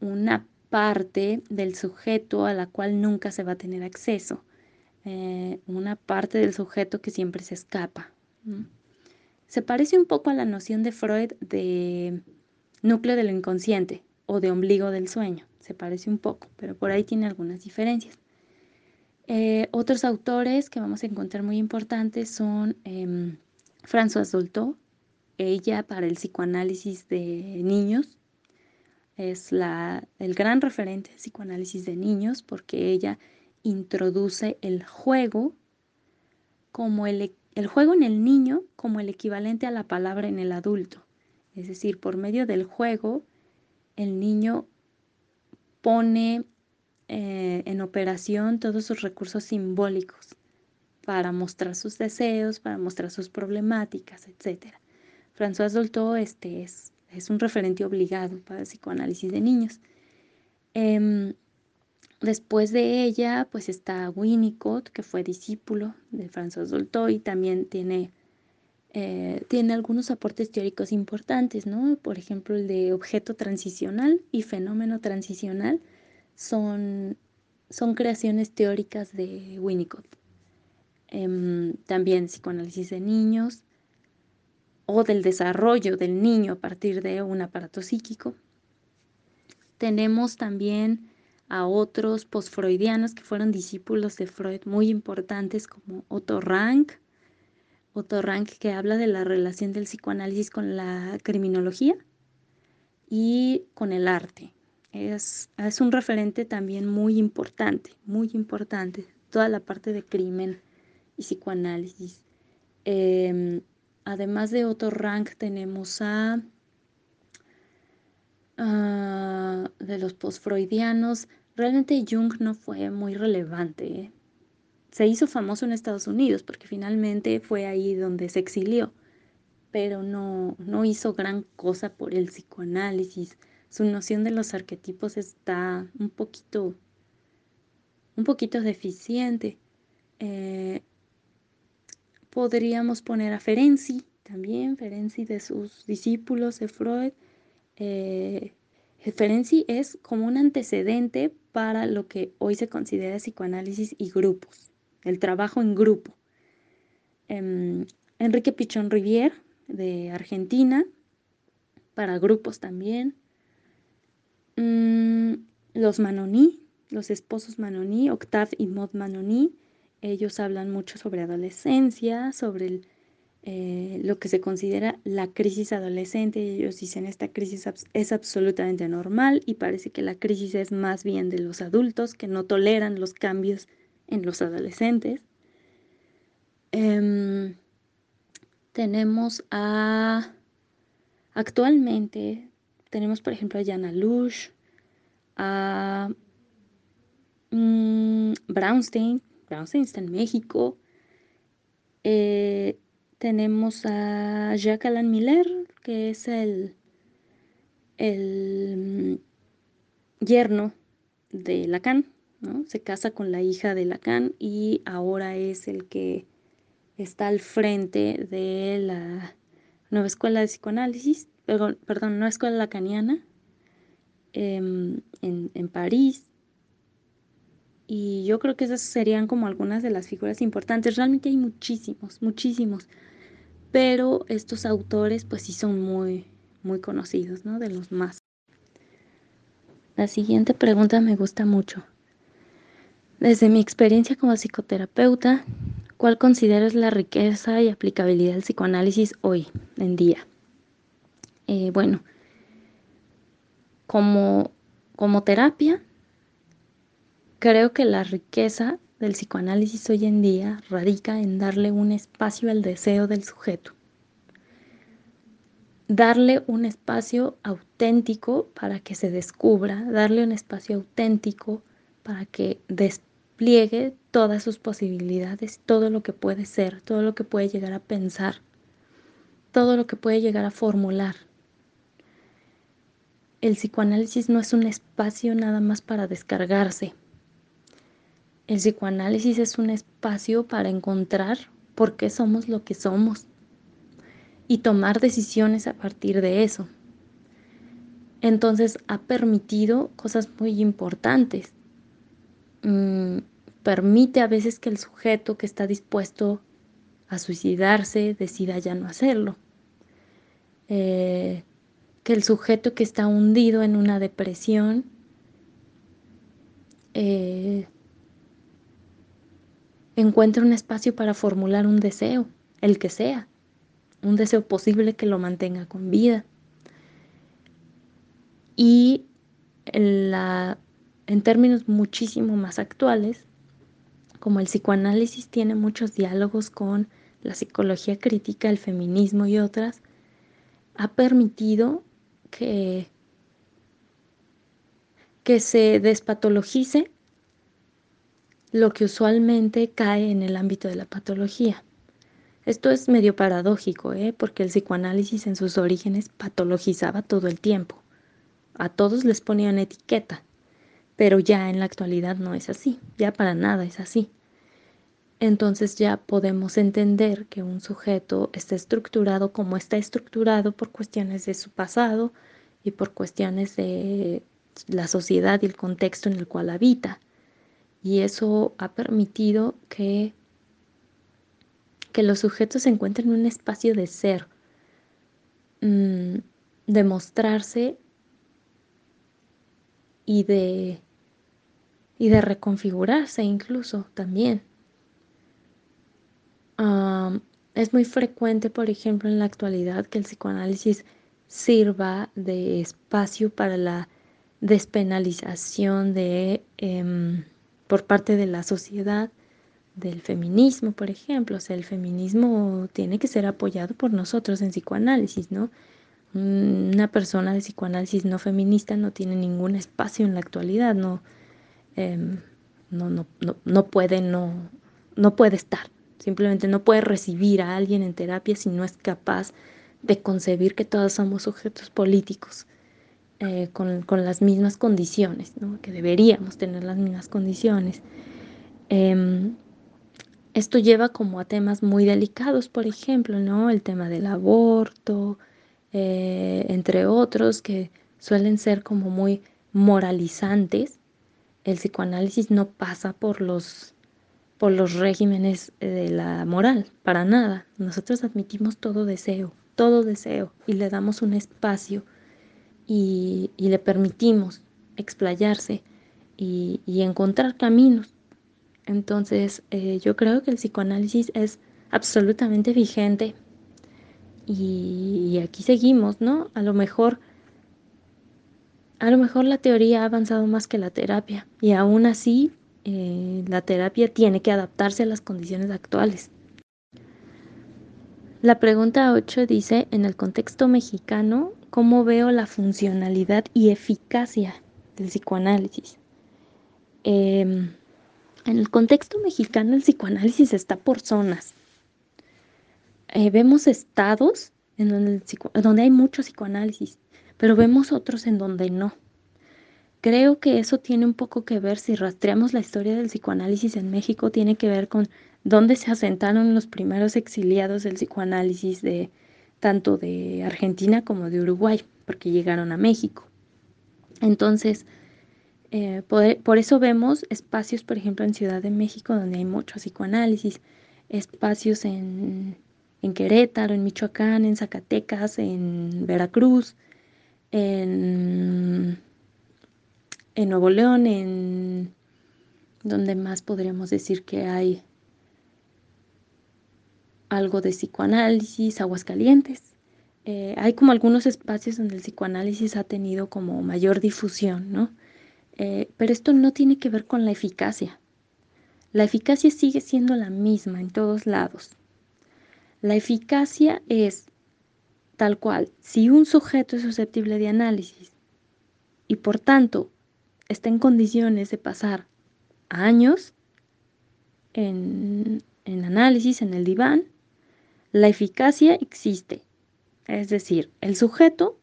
una parte del sujeto a la cual nunca se va a tener acceso, eh, una parte del sujeto que siempre se escapa. Se parece un poco a la noción de Freud de núcleo de lo inconsciente o de ombligo del sueño. Se parece un poco, pero por ahí tiene algunas diferencias. Eh, otros autores que vamos a encontrar muy importantes son eh, François Dolto, ella para el psicoanálisis de niños. Es la, el gran referente del psicoanálisis de niños porque ella introduce el juego como el el juego en el niño como el equivalente a la palabra en el adulto. Es decir, por medio del juego, el niño pone eh, en operación todos sus recursos simbólicos para mostrar sus deseos, para mostrar sus problemáticas, etc. François Dolto este, es, es un referente obligado para el psicoanálisis de niños. Em, Después de ella, pues está Winnicott, que fue discípulo de François Dolto y también tiene, eh, tiene algunos aportes teóricos importantes, ¿no? Por ejemplo, el de objeto transicional y fenómeno transicional son, son creaciones teóricas de Winnicott. Em, también psicoanálisis de niños o del desarrollo del niño a partir de un aparato psíquico. Tenemos también a otros postfreudianos que fueron discípulos de Freud muy importantes como Otto Rank, Otto Rank que habla de la relación del psicoanálisis con la criminología y con el arte. Es, es un referente también muy importante, muy importante, toda la parte de crimen y psicoanálisis. Em, además de Otto Rank tenemos a Ah, de los postfreudianos, realmente Jung no fue muy relevante. Se hizo famoso en Estados Unidos porque finalmente fue ahí donde se exilió, pero no, no hizo gran cosa por el psicoanálisis. Su noción de los arquetipos está un poquito, un poquito deficiente. Eh, podríamos poner a Ferenczi también, Ferenczi de sus discípulos de Freud eh, Ferenczi es como un antecedente para lo que hoy se considera psicoanálisis y grupos, el trabajo en grupo. Em, Enrique Pichón Rivier, de Argentina, para grupos también. Mm, los Manoní, los esposos Manoní, Octave y Maud Manoní, ellos hablan mucho sobre adolescencia, sobre eh, lo que se considera la crisis adolescente. Ellos dicen esta crisis es absolutamente normal y parece que la crisis es más bien de los adultos que no toleran los cambios en los adolescentes. Em, tenemos a, actualmente, tenemos por ejemplo a Jana Lush, a mm, Brownstein, Brownstein está en México, eh, tenemos a Jacques Alain Miller, que es el, el mm, yerno de Lacan, ¿no? Se casa con la hija de Lacan y ahora es el que está al frente de la nueva escuela de psicoanálisis, perdón, perdón nueva escuela lacaniana em, en, en París. Y yo creo que esas serían como algunas de las figuras importantes. Realmente hay muchísimos, muchísimos pero estos autores pues sí son muy, muy conocidos, ¿no? De los más. La siguiente pregunta me gusta mucho. Desde mi experiencia como psicoterapeuta, ¿cuál consideras la riqueza y aplicabilidad del psicoanálisis hoy en día? Eh, bueno, como, como terapia, creo que la riqueza del psicoanálisis hoy en día radica en darle un espacio al deseo del sujeto. Darle un espacio auténtico para que se descubra, darle un espacio auténtico para que despliegue todas sus posibilidades, todo lo que puede ser, todo lo que puede llegar a pensar, todo lo que puede llegar a formular. El psicoanálisis no es un espacio nada más para descargarse, el psicoanálisis es un espacio para encontrar por qué somos lo que somos y tomar decisiones a partir de eso. Entonces ha permitido cosas muy importantes. Mm, permite a veces que el sujeto que está dispuesto a suicidarse decida ya no hacerlo. Eh, que el sujeto que está hundido en una depresión eh, encuentre un espacio para formular un deseo, el que sea, un deseo posible que lo mantenga con vida. Y en, en términos muchísimo más actuales, como el psicoanálisis tiene muchos diálogos con la psicología crítica, el feminismo y otras, ha permitido que, que se despatologice lo que usualmente cae en el ámbito de la patología. Esto es medio paradójico, ¿eh? porque el psicoanálisis en sus orígenes patologizaba todo el tiempo. A todos les ponían etiqueta, pero ya en la actualidad no es así, ya para nada es así. Entonces ya podemos entender que un sujeto está estructurado como está estructurado por cuestiones de su pasado y por cuestiones de la sociedad y el contexto en el cual habita y eso ha permitido que, que los sujetos se encuentren en un espacio de ser, mm, de mostrarse y de, y de reconfigurarse incluso también. es muy frecuente, por ejemplo, en la actualidad que el psicoanálisis sirva de espacio para la despenalización de... Em, por parte de la sociedad, del feminismo, por ejemplo. O sea, el feminismo tiene que ser apoyado por nosotros en psicoanálisis, ¿no? Una persona de psicoanálisis no feminista no tiene ningún espacio en la actualidad, no, em, no, no, no, no, puede, no, no puede estar. Simplemente no puede recibir a alguien en terapia si no es capaz de concebir que todos somos sujetos políticos eh, con, las mismas condiciones, que deberíamos tener las mismas condiciones. Em, esto lleva como a temas muy delicados, por ejemplo, ¿no? el tema del aborto, eh, entre otros, que suelen ser como muy moralizantes. El psicoanálisis no pasa por los, por los regímenes de la moral, para nada. Nosotros admitimos todo deseo, todo deseo, y le damos un espacio y, le permitimos explayarse y, encontrar caminos. Entonces, eh, yo creo que el psicoanálisis es absolutamente vigente y, aquí seguimos, ¿no? A lo mejor, a lo mejor la teoría ha avanzado más que la terapia y aún así eh, la terapia tiene que adaptarse a las condiciones actuales. La pregunta 8 dice, en el contexto mexicano, ¿cómo veo la funcionalidad y eficacia del psicoanálisis? Em, en el contexto mexicano, el psicoanálisis está por zonas. Eh, vemos estados en donde, donde hay mucho psicoanálisis, pero vemos otros en donde no. Creo que eso tiene un poco que ver, si rastreamos la historia del psicoanálisis en México, tiene que ver con donde se asentaron los primeros exiliados del psicoanálisis de tanto de Argentina como de Uruguay, porque llegaron a México. Entonces, eh, por, eso vemos espacios, por ejemplo, en Ciudad de México, donde hay mucho psicoanálisis, espacios en, Querétaro, en Michoacán, en Zacatecas, en Veracruz, en, en Nuevo León, en donde más podríamos decir que hay algo de psicoanálisis, Aguascalientes. eh, hay como algunos espacios donde el psicoanálisis ha tenido como mayor difusión, ¿no? Eh, pero esto no tiene que ver con la eficacia. La eficacia sigue siendo la misma en todos lados. La eficacia es tal cual, si un sujeto es susceptible de análisis y por tanto está en condiciones de pasar años en, en análisis, en el diván, la eficacia existe. Es decir, el sujeto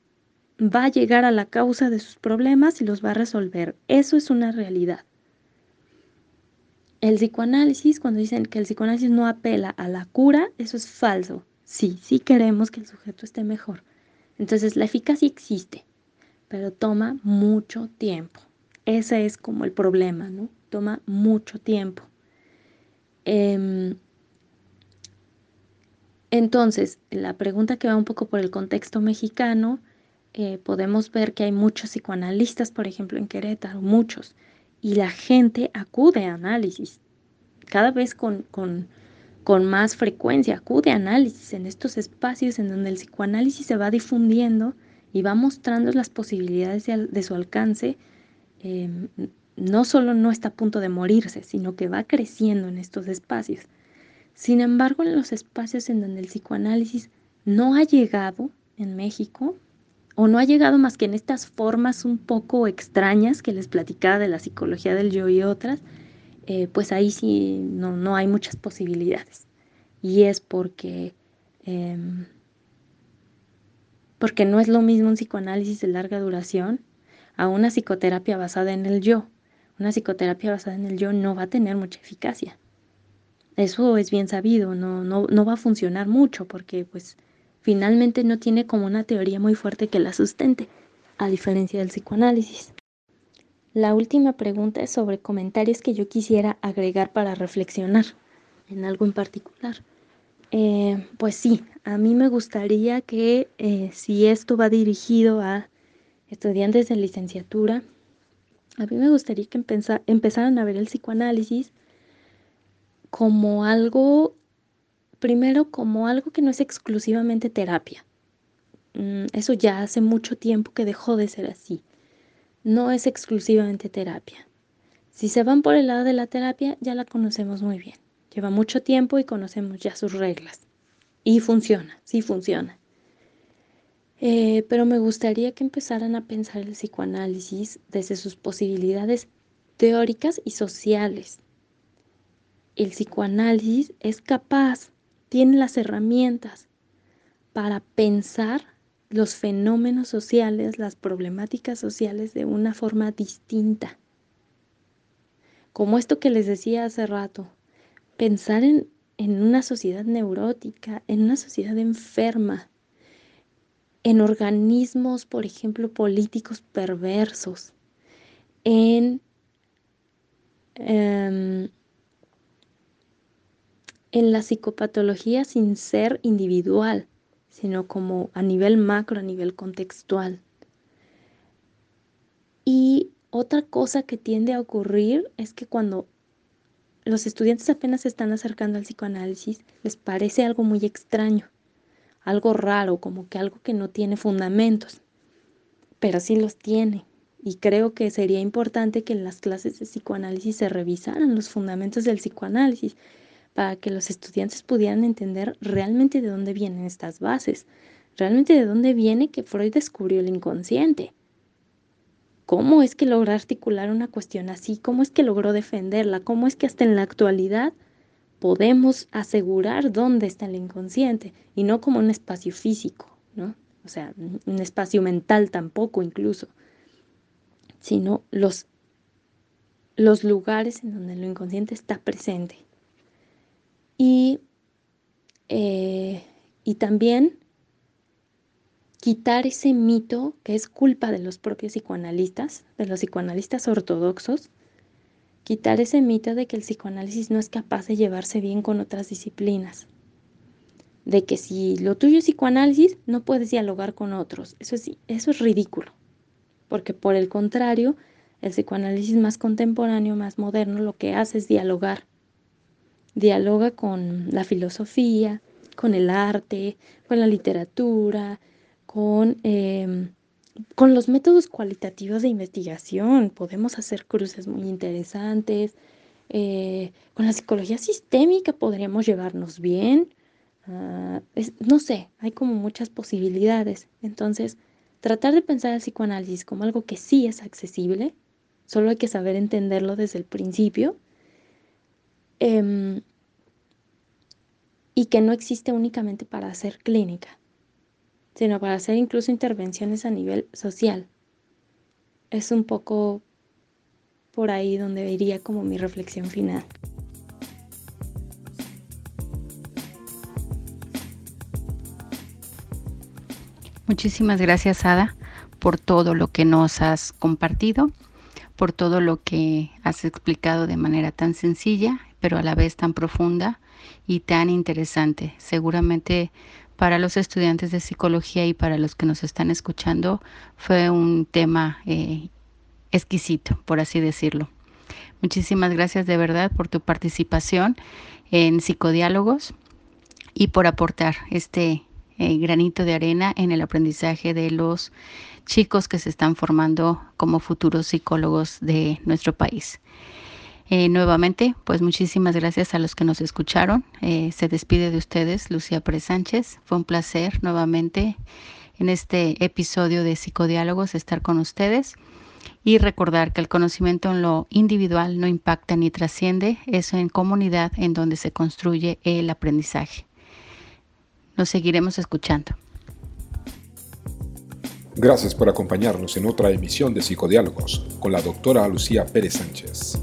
va a llegar a la causa de sus problemas y los va a resolver. Eso es una realidad. El psicoanálisis, cuando dicen que el psicoanálisis no apela a la cura, eso es falso. Sí, sí queremos que el sujeto esté mejor. Entonces la eficacia existe, pero toma mucho tiempo. Ese es como el problema, ¿no? Toma mucho tiempo. Em, entonces, la pregunta que va un poco por el contexto mexicano, eh, podemos ver que hay muchos psicoanalistas, por ejemplo, en Querétaro, muchos, y la gente acude a análisis, cada vez con, con, con más frecuencia, acude a análisis en estos espacios en donde el psicoanálisis se va difundiendo y va mostrando las posibilidades de, su alcance. Em, no solo no está a punto de morirse, sino que va creciendo en estos espacios. Sin embargo, en los espacios en donde el psicoanálisis no ha llegado en México, o no ha llegado más que en estas formas un poco extrañas que les platicaba de la psicología del yo y otras, eh, pues ahí sí no, no, hay muchas posibilidades. Y es porque, em, porque no es lo mismo un psicoanálisis de larga duración a una psicoterapia basada en el yo. Una psicoterapia basada en el yo no va a tener mucha eficacia. Eso es bien sabido, no, no, no va a funcionar mucho porque pues finalmente no tiene como una teoría muy fuerte que la sustente, a diferencia del psicoanálisis. La última pregunta es sobre comentarios que yo quisiera agregar para reflexionar en algo en particular. Eh, pues sí, a mí me gustaría que eh, si esto va dirigido a estudiantes de licenciatura, a mí me gustaría que empezaran a ver el psicoanálisis como algo Primero, como algo que no es exclusivamente terapia. Mm, eso ya hace mucho tiempo que dejó de ser así. No es exclusivamente terapia. Si se van por el lado de la terapia, ya la conocemos muy bien. Lleva mucho tiempo y conocemos ya sus reglas. Y funciona, sí funciona. Eh, pero me gustaría que empezaran a pensar el psicoanálisis desde sus posibilidades teóricas y sociales. El psicoanálisis es capaz tiene las herramientas para pensar los fenómenos sociales, las problemáticas sociales de una forma distinta. Como esto que les decía hace rato, pensar en, en una sociedad neurótica, en una sociedad enferma, en organismos, por ejemplo, políticos perversos, en em, en la psicopatología sin ser individual, sino como a nivel macro, a nivel contextual. Y otra cosa que tiende a ocurrir es que cuando los estudiantes apenas se están acercando al psicoanálisis, les parece algo muy extraño, algo raro, como que algo que no tiene fundamentos, pero sí los tiene. Y creo que sería importante que en las clases de psicoanálisis se revisaran los fundamentos del psicoanálisis para que los estudiantes pudieran entender realmente de dónde vienen estas bases, realmente de dónde viene que Freud descubrió el inconsciente. ¿Cómo es que logró articular una cuestión así? ¿Cómo es que logró defenderla? ¿Cómo es que hasta en la actualidad podemos asegurar dónde está el inconsciente y no como un espacio físico, ¿no? O sea, un espacio mental tampoco incluso, sino los, los lugares en donde lo inconsciente está presente. Y, eh, y también quitar ese mito que es culpa de los propios psicoanalistas, de los psicoanalistas ortodoxos, quitar ese mito de que el psicoanálisis no es capaz de llevarse bien con otras disciplinas, de que si lo tuyo es psicoanálisis no puedes dialogar con otros, eso es, eso es ridículo, porque por el contrario, el psicoanálisis más contemporáneo, más moderno, lo que hace es dialogar dialoga con la filosofía, con el arte, con la literatura, con, em, con los métodos cualitativos de investigación. Podemos hacer cruces muy interesantes. Eh, con la psicología sistémica podríamos llevarnos bien. Ah, no sé, hay como muchas posibilidades. Entonces, tratar de pensar el psicoanálisis como algo que sí es accesible, solo hay que saber entenderlo desde el principio. Em, y que no existe únicamente para hacer clínica, sino para hacer incluso intervenciones a nivel social. Es un poco por ahí donde iría como mi reflexión final. Muchísimas gracias, Ada, por todo lo que nos has compartido, por todo lo que has explicado de manera tan sencilla, pero a la vez tan profunda y tan interesante. Seguramente para los estudiantes de psicología y para los que nos están escuchando fue un tema eh, exquisito, por así decirlo. Muchísimas gracias de verdad por tu participación en Psicodiálogos y por aportar este eh, granito de arena en el aprendizaje de los chicos que se están formando como futuros psicólogos de nuestro país. Eh, nuevamente, pues muchísimas gracias a los que nos escucharon. Eh, se despide de ustedes Lucía Pérez Sánchez. Fue un placer nuevamente en este episodio de Psicodiálogos estar con ustedes y recordar que el conocimiento en lo individual no impacta ni trasciende, es en comunidad en donde se construye el aprendizaje. Nos seguiremos escuchando. Gracias por acompañarnos en otra emisión de Psicodiálogos con la doctora Lucía Pérez Sánchez.